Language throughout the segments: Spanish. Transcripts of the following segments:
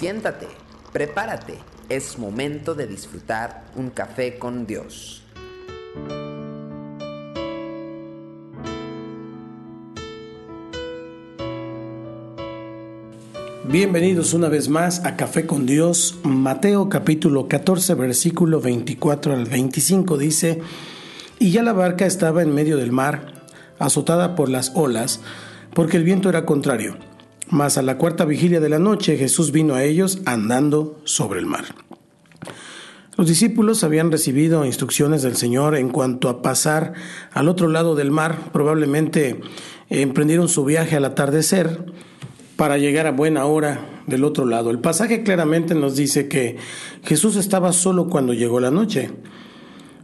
Siéntate, prepárate, es momento de disfrutar un café con Dios. Bienvenidos una vez más a Café con Dios. Mateo capítulo 14 versículo 24 al 25 dice, y ya la barca estaba en medio del mar, azotada por las olas, porque el viento era contrario. Mas a la cuarta vigilia de la noche Jesús vino a ellos andando sobre el mar. Los discípulos habían recibido instrucciones del Señor en cuanto a pasar al otro lado del mar. Probablemente emprendieron su viaje al atardecer para llegar a buena hora del otro lado. El pasaje claramente nos dice que Jesús estaba solo cuando llegó la noche.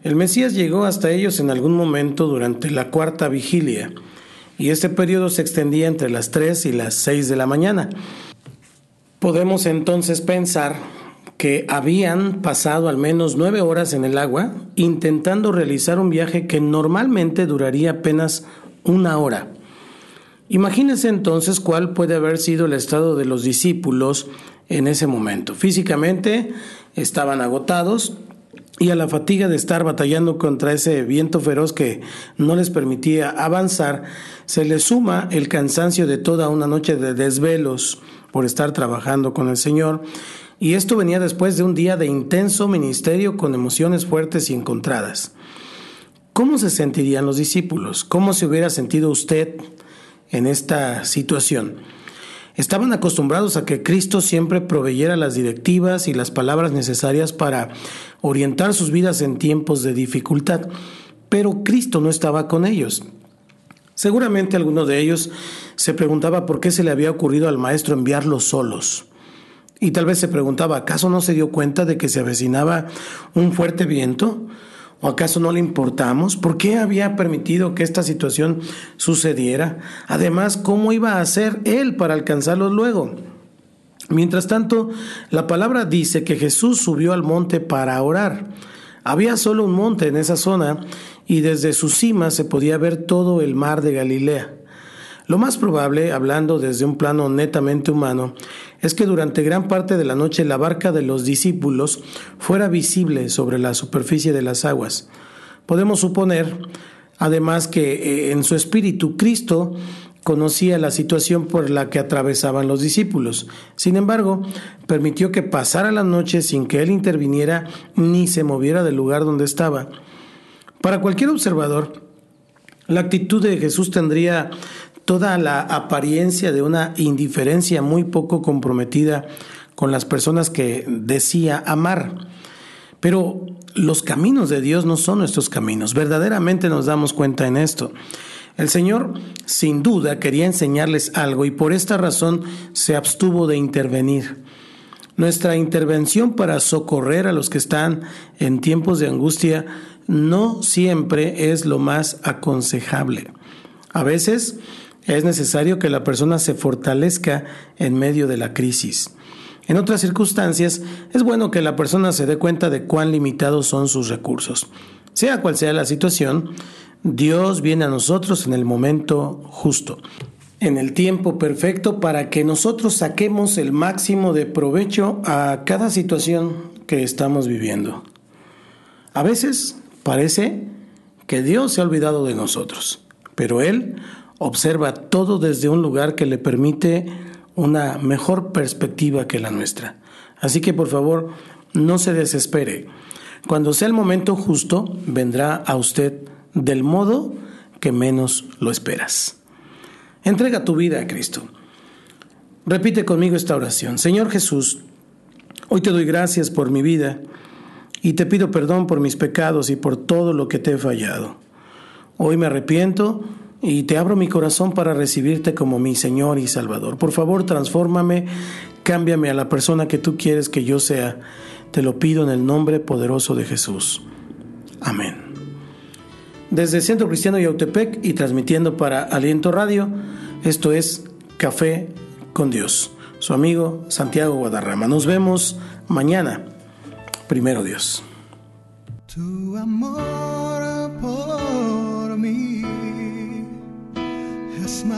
El Mesías llegó hasta ellos en algún momento durante la cuarta vigilia y este periodo se extendía entre las 3 y las 6 de la mañana. Podemos entonces pensar que habían pasado al menos nueve horas en el agua intentando realizar un viaje que normalmente duraría apenas una hora. Imagínense entonces cuál puede haber sido el estado de los discípulos en ese momento. Físicamente estaban agotados, y a la fatiga de estar batallando contra ese viento feroz que no les permitía avanzar, se le suma el cansancio de toda una noche de desvelos por estar trabajando con el Señor, y esto venía después de un día de intenso ministerio con emociones fuertes y encontradas. ¿Cómo se sentirían los discípulos? ¿Cómo se hubiera sentido usted en esta situación? Estaban acostumbrados a que Cristo siempre proveyera las directivas y las palabras necesarias para orientar sus vidas en tiempos de dificultad, pero Cristo no estaba con ellos. Seguramente alguno de ellos se preguntaba por qué se le había ocurrido al maestro enviarlos solos. Y tal vez se preguntaba, ¿acaso no se dio cuenta de que se avecinaba un fuerte viento? ¿O acaso no le importamos? ¿Por qué había permitido que esta situación sucediera? Además, ¿cómo iba a hacer él para alcanzarlos luego? Mientras tanto, la palabra dice que Jesús subió al monte para orar. Había solo un monte en esa zona y desde su cima se podía ver todo el mar de Galilea. Lo más probable, hablando desde un plano netamente humano, es que durante gran parte de la noche la barca de los discípulos fuera visible sobre la superficie de las aguas. Podemos suponer, además, que eh, en su espíritu Cristo conocía la situación por la que atravesaban los discípulos. Sin embargo, permitió que pasara la noche sin que él interviniera ni se moviera del lugar donde estaba. Para cualquier observador, la actitud de Jesús tendría toda la apariencia de una indiferencia muy poco comprometida con las personas que decía amar. Pero los caminos de Dios no son nuestros caminos. Verdaderamente nos damos cuenta en esto. El Señor sin duda quería enseñarles algo y por esta razón se abstuvo de intervenir. Nuestra intervención para socorrer a los que están en tiempos de angustia no siempre es lo más aconsejable. A veces es necesario que la persona se fortalezca en medio de la crisis. En otras circunstancias, es bueno que la persona se dé cuenta de cuán limitados son sus recursos. Sea cual sea la situación, Dios viene a nosotros en el momento justo, en el tiempo perfecto para que nosotros saquemos el máximo de provecho a cada situación que estamos viviendo. A veces parece que Dios se ha olvidado de nosotros, pero Él observa todo desde un lugar que le permite una mejor perspectiva que la nuestra. Así que por favor, no se desespere. Cuando sea el momento justo, vendrá a usted del modo que menos lo esperas. Entrega tu vida a Cristo. Repite conmigo esta oración. Señor Jesús, hoy te doy gracias por mi vida y te pido perdón por mis pecados y por todo lo que te he fallado. Hoy me arrepiento y te abro mi corazón para recibirte como mi Señor y Salvador. Por favor, transfórmame, cámbiame a la persona que tú quieres que yo sea. Te lo pido en el nombre poderoso de Jesús. Amén. Desde Centro Cristiano Yautepec y transmitiendo para Aliento Radio, esto es Café con Dios. Su amigo Santiago Guadarrama. Nos vemos mañana. Primero Dios. Tu amor por